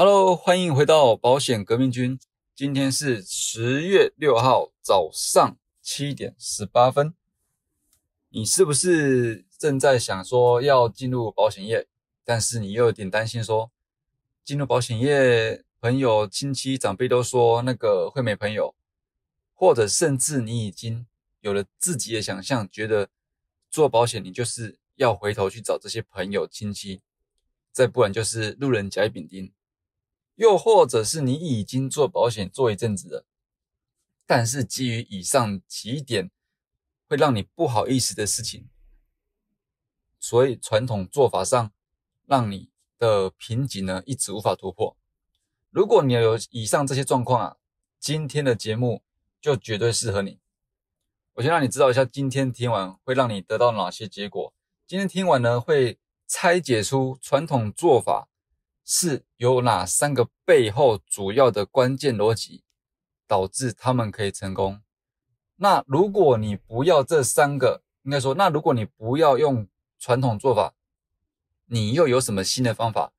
Hello，欢迎回到保险革命军。今天是十月六号早上七点十八分。你是不是正在想说要进入保险业，但是你又有点担心说进入保险业，朋友、亲戚、长辈都说那个会没朋友，或者甚至你已经有了自己的想象，觉得做保险你就是要回头去找这些朋友、亲戚，再不然就是路人甲乙丙丁。又或者是你已经做保险做一阵子了，但是基于以上几点会让你不好意思的事情，所以传统做法上让你的瓶颈呢一直无法突破。如果你有以上这些状况啊，今天的节目就绝对适合你。我先让你知道一下，今天听完会让你得到哪些结果。今天听完呢，会拆解出传统做法。是有哪三个背后主要的关键逻辑导致他们可以成功？那如果你不要这三个，应该说，那如果你不要用传统做法，你又有什么新的方法，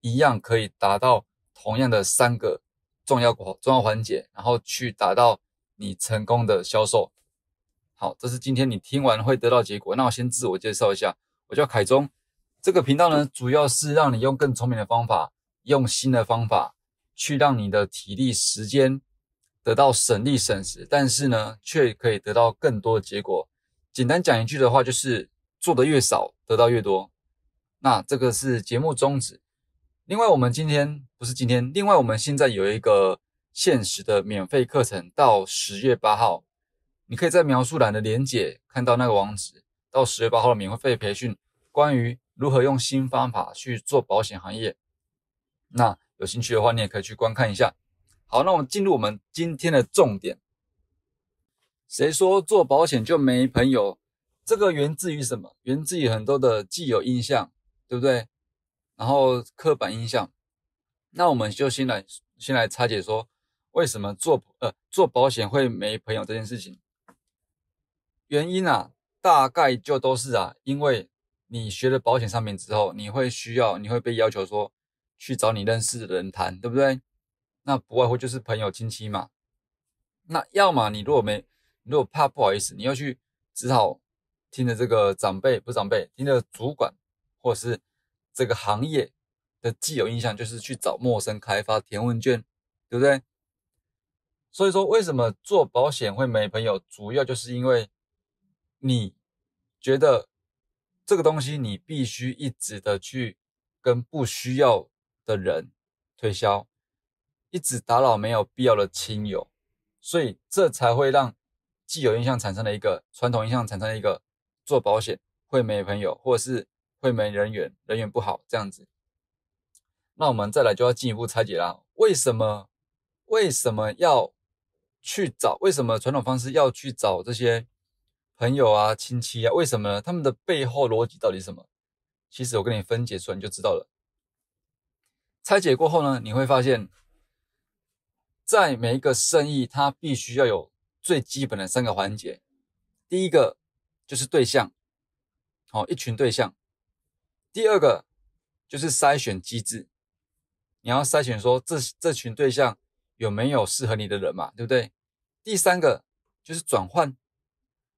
一样可以达到同样的三个重要重要环节，然后去达到你成功的销售？好，这是今天你听完会得到结果。那我先自我介绍一下，我叫凯中。这个频道呢，主要是让你用更聪明的方法，用新的方法去让你的体力、时间得到省力省时，但是呢，却可以得到更多的结果。简单讲一句的话，就是做的越少，得到越多。那这个是节目宗旨。另外，我们今天不是今天，另外我们现在有一个限时的免费课程，到十月八号，你可以在描述栏的连结看到那个网址，到十月八号的免费培训，关于。如何用新方法去做保险行业？那有兴趣的话，你也可以去观看一下。好，那我们进入我们今天的重点。谁说做保险就没朋友？这个源自于什么？源自于很多的既有印象，对不对？然后刻板印象。那我们就先来先来拆解说，为什么做呃做保险会没朋友这件事情？原因啊，大概就都是啊，因为。你学了保险商品之后，你会需要，你会被要求说去找你认识的人谈，对不对？那不外乎就是朋友亲戚嘛。那要么你如果没，如果怕不好意思，你要去，只好听着这个长辈不长辈，听着主管或者是这个行业的既有印象，就是去找陌生开发填问卷，对不对？所以说，为什么做保险会没朋友，主要就是因为你觉得。这个东西你必须一直的去跟不需要的人推销，一直打扰没有必要的亲友，所以这才会让既有印象产生了一个传统印象产生了一个做保险会没朋友，或者是会没人缘，人缘不好这样子。那我们再来就要进一步拆解啦，为什么为什么要去找？为什么传统方式要去找这些？朋友啊，亲戚啊，为什么呢？他们的背后逻辑到底是什么？其实我跟你分解出来你就知道了。拆解过后呢，你会发现，在每一个生意，它必须要有最基本的三个环节。第一个就是对象，好，一群对象。第二个就是筛选机制，你要筛选说这这群对象有没有适合你的人嘛，对不对？第三个就是转换。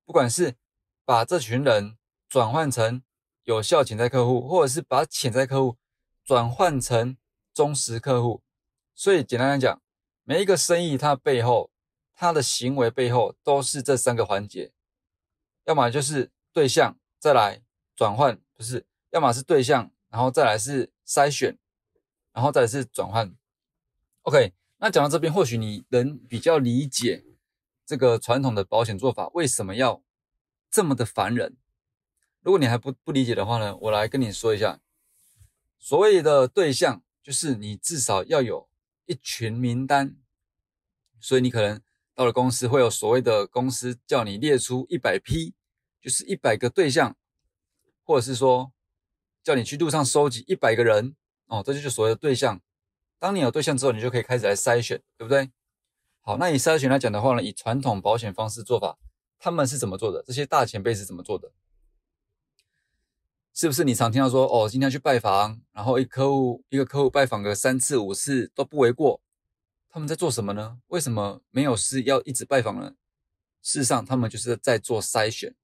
不管是把这群人转换成有效潜在客户，或者是把潜在客户转换成忠实客户，所以简单来讲，每一个生意它背后，它的行为背后都是这三个环节，要么就是对象，再来转换，不是，要么是对象，然后再来是筛选，然后再是转换。OK，那讲到这边，或许你能比较理解。这个传统的保险做法为什么要这么的烦人？如果你还不不理解的话呢，我来跟你说一下。所谓的对象，就是你至少要有一群名单。所以你可能到了公司，会有所谓的公司叫你列出一百批，就是一百个对象，或者是说叫你去路上收集一百个人哦，这就是所谓的对象。当你有对象之后，你就可以开始来筛选，对不对？好，那以筛选来讲的话呢，以传统保险方式做法，他们是怎么做的？这些大前辈是怎么做的？是不是你常听到说，哦，今天去拜访，然后一客户一个客户拜访个三次五次都不为过，他们在做什么呢？为什么没有事要一直拜访呢？事实上，他们就是在做筛选，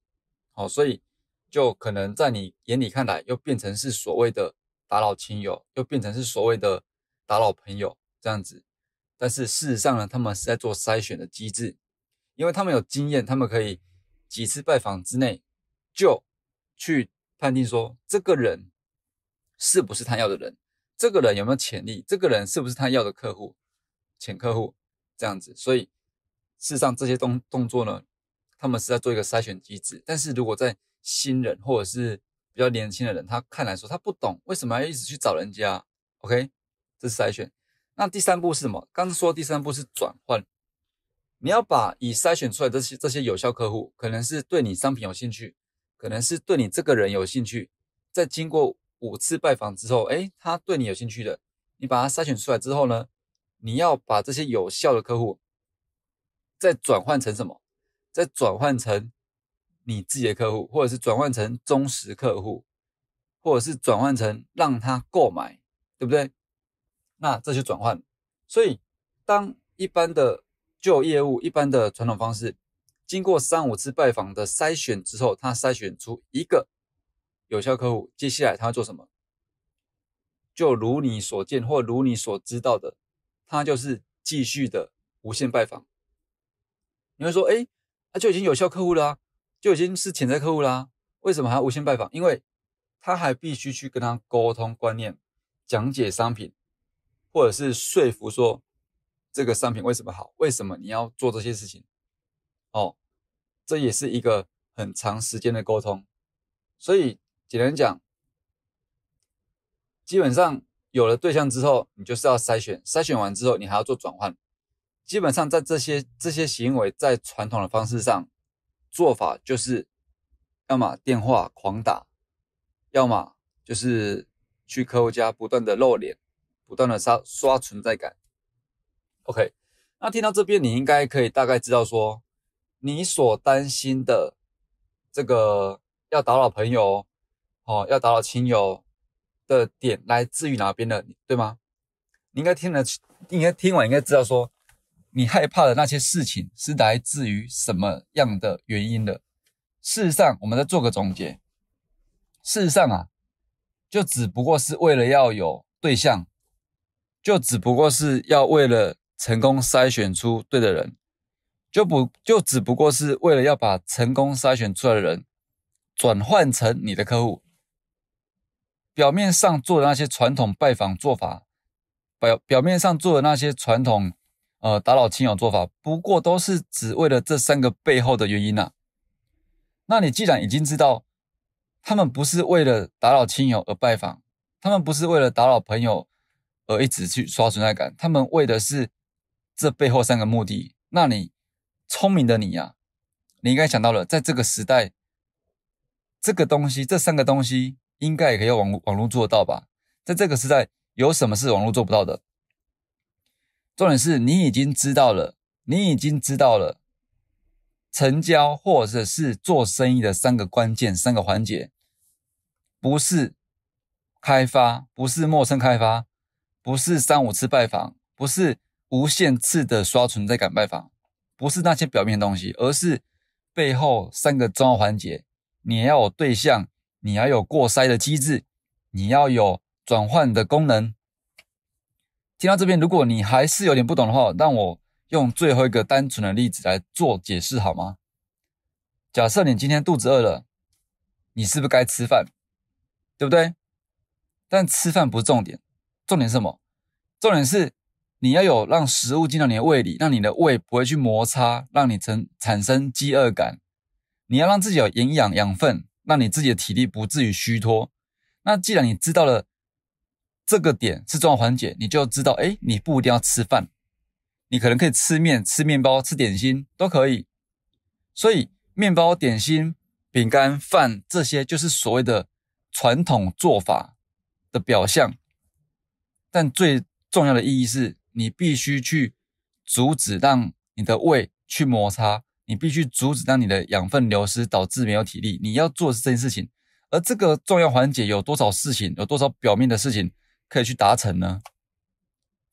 好，所以就可能在你眼里看来，又变成是所谓的打扰亲友，又变成是所谓的打扰朋友这样子。但是事实上呢，他们是在做筛选的机制，因为他们有经验，他们可以几次拜访之内就去。判定说这个人是不是他要的人，这个人有没有潜力，这个人是不是他要的客户、潜客户这样子。所以事实上这些动动作呢，他们是在做一个筛选机制。但是如果在新人或者是比较年轻的人，他看来说他不懂为什么要一直去找人家，OK，这是筛选。那第三步是什么？刚说第三步是转换，你要把已筛选出来这些这些有效客户，可能是对你商品有兴趣。可能是对你这个人有兴趣，在经过五次拜访之后，哎，他对你有兴趣的，你把他筛选出来之后呢，你要把这些有效的客户再转换成什么？再转换成你自己的客户，或者是转换成忠实客户，或者是转换成让他购买，对不对？那这些转换，所以当一般的旧业务、一般的传统方式。经过三五次拜访的筛选之后，他筛选出一个有效客户，接下来他会做什么？就如你所见或如你所知道的，他就是继续的无限拜访。你会说，哎，他就已经有效客户了，就已经是潜在客户啦，为什么还要无限拜访？因为他还必须去跟他沟通观念，讲解商品，或者是说服说这个商品为什么好，为什么你要做这些事情。哦，这也是一个很长时间的沟通，所以简单讲，基本上有了对象之后，你就是要筛选，筛选完之后，你还要做转换。基本上在这些这些行为，在传统的方式上做法，就是要么电话狂打，要么就是去客户家不断的露脸，不断的刷刷存在感。OK，那听到这边，你应该可以大概知道说。你所担心的这个要打扰朋友，哦，要打扰亲友的点来自于哪边的，对吗？你应该听了，应该听完应该知道说，你害怕的那些事情是来自于什么样的原因的。事实上，我们再做个总结。事实上啊，就只不过是为了要有对象，就只不过是要为了成功筛选出对的人。就不就只不过是为了要把成功筛选出来的人转换成你的客户，表面上做的那些传统拜访做法，表表面上做的那些传统呃打扰亲友做法，不过都是只为了这三个背后的原因呐。那你既然已经知道，他们不是为了打扰亲友而拜访，他们不是为了打扰朋友而一直去刷存在感，他们为的是这背后三个目的，那你。聪明的你呀，你应该想到了，在这个时代，这个东西，这三个东西应该也可以网网络做到吧？在这个时代，有什么是网络做不到的？重点是你已经知道了，你已经知道了，成交或者是做生意的三个关键三个环节，不是开发，不是陌生开发，不是三五次拜访，不是无限次的刷存在感拜访。不是那些表面的东西，而是背后三个重要环节。你要有对象，你要有过筛的机制，你要有转换的功能。听到这边，如果你还是有点不懂的话，让我用最后一个单纯的例子来做解释好吗？假设你今天肚子饿了，你是不是该吃饭？对不对？但吃饭不是重点，重点是什么？重点是。你要有让食物进到你的胃里，让你的胃不会去摩擦，让你成产生饥饿感。你要让自己有营养养分，让你自己的体力不至于虚脱。那既然你知道了这个点是重要环节，你就知道，哎，你不一定要吃饭，你可能可以吃面、吃面包、吃点心都可以。所以，面包、点心、饼干、饭这些就是所谓的传统做法的表象，但最重要的意义是。你必须去阻止让你的胃去摩擦，你必须阻止让你的养分流失，导致没有体力。你要做是这件事情，而这个重要环节有多少事情，有多少表面的事情可以去达成呢？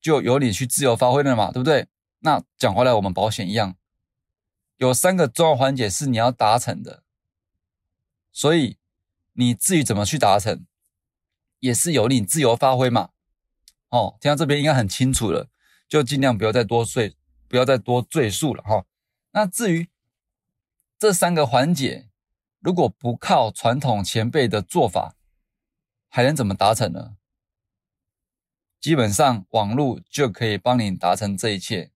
就由你去自由发挥了嘛，对不对？那讲回来，我们保险一样，有三个重要环节是你要达成的，所以你至于怎么去达成，也是由你自由发挥嘛。哦，听到这边应该很清楚了，就尽量不要再多赘，不要再多赘述了哈。那至于这三个环节，如果不靠传统前辈的做法，还能怎么达成呢？基本上网络就可以帮你达成这一切。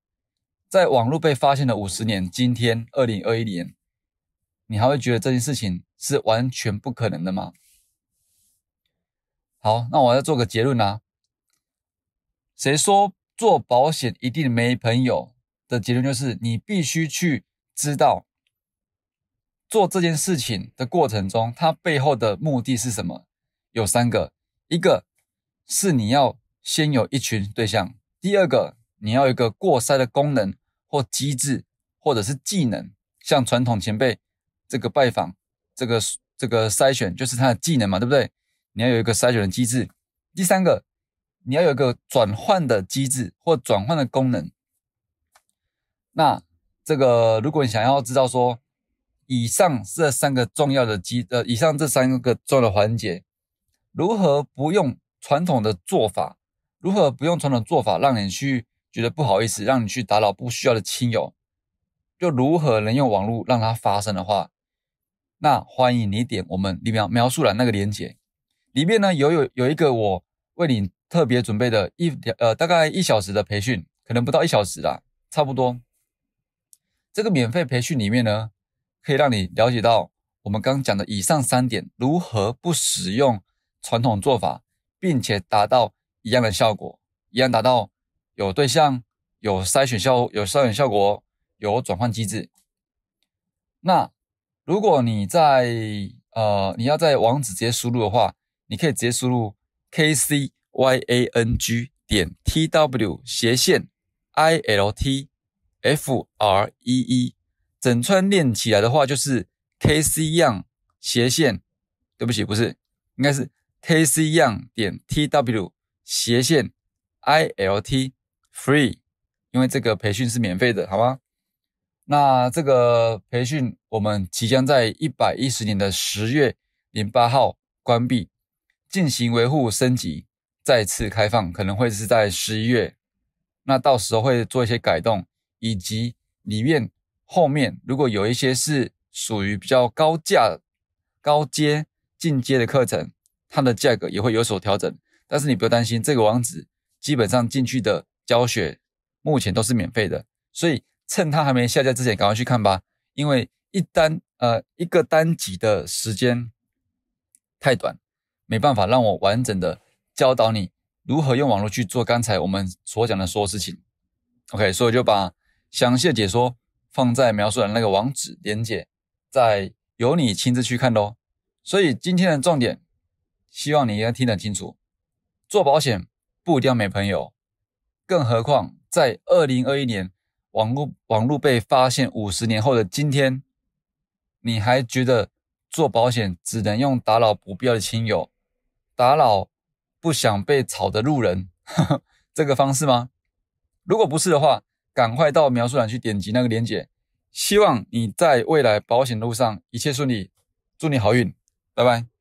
在网络被发现的五十年，今天二零二一年，你还会觉得这件事情是完全不可能的吗？好，那我要做个结论啊。谁说做保险一定没朋友？的结论就是，你必须去知道做这件事情的过程中，它背后的目的是什么？有三个，一个是你要先有一群对象，第二个你要有一个过筛的功能。或机制，或者是技能，像传统前辈这个拜访，这个这个筛选就是他的技能嘛，对不对？你要有一个筛选的机制。第三个，你要有一个转换的机制或转换的功能。那这个，如果你想要知道说，以上这三个重要的机呃，以上这三个重要的环节，如何不用传统的做法，如何不用传统做法，让你去。觉得不好意思，让你去打扰不需要的亲友，就如何能用网络让它发生的话，那欢迎你点我们里面描述栏那个链接，里面呢有有有一个我为你特别准备的一呃大概一小时的培训，可能不到一小时啦，差不多。这个免费培训里面呢，可以让你了解到我们刚讲的以上三点，如何不使用传统做法，并且达到一样的效果，一样达到。有对象，有筛选效，有筛选效果，有转换机制。那如果你在呃，你要在网址直接输入的话，你可以直接输入 k c y a n g 点 t w 斜线 i l t f r e e，整串练起来的话就是 k c young 斜线，对不起，不是，应该是 k c young 点 t w 斜线 i l t。Free，因为这个培训是免费的，好吗？那这个培训我们即将在一百一十年的十月零八号关闭，进行维护升级，再次开放，可能会是在十一月。那到时候会做一些改动，以及里面后面如果有一些是属于比较高价、高阶、进阶的课程，它的价格也会有所调整。但是你不要担心，这个网址基本上进去的。教学目前都是免费的，所以趁它还没下架之前，赶快去看吧。因为一单呃一个单集的时间太短，没办法让我完整的教导你如何用网络去做刚才我们所讲的所有事情。OK，所以我就把详细的解说放在描述的那个网址连接，再由你亲自去看喽。所以今天的重点，希望你应该听得清楚，做保险不一定要没朋友。更何况，在二零二一年，网络网络被发现五十年后的今天，你还觉得做保险只能用打扰不必要的亲友、打扰不想被吵的路人 这个方式吗？如果不是的话，赶快到描述栏去点击那个链接。希望你在未来保险路上一切顺利，祝你好运，拜拜。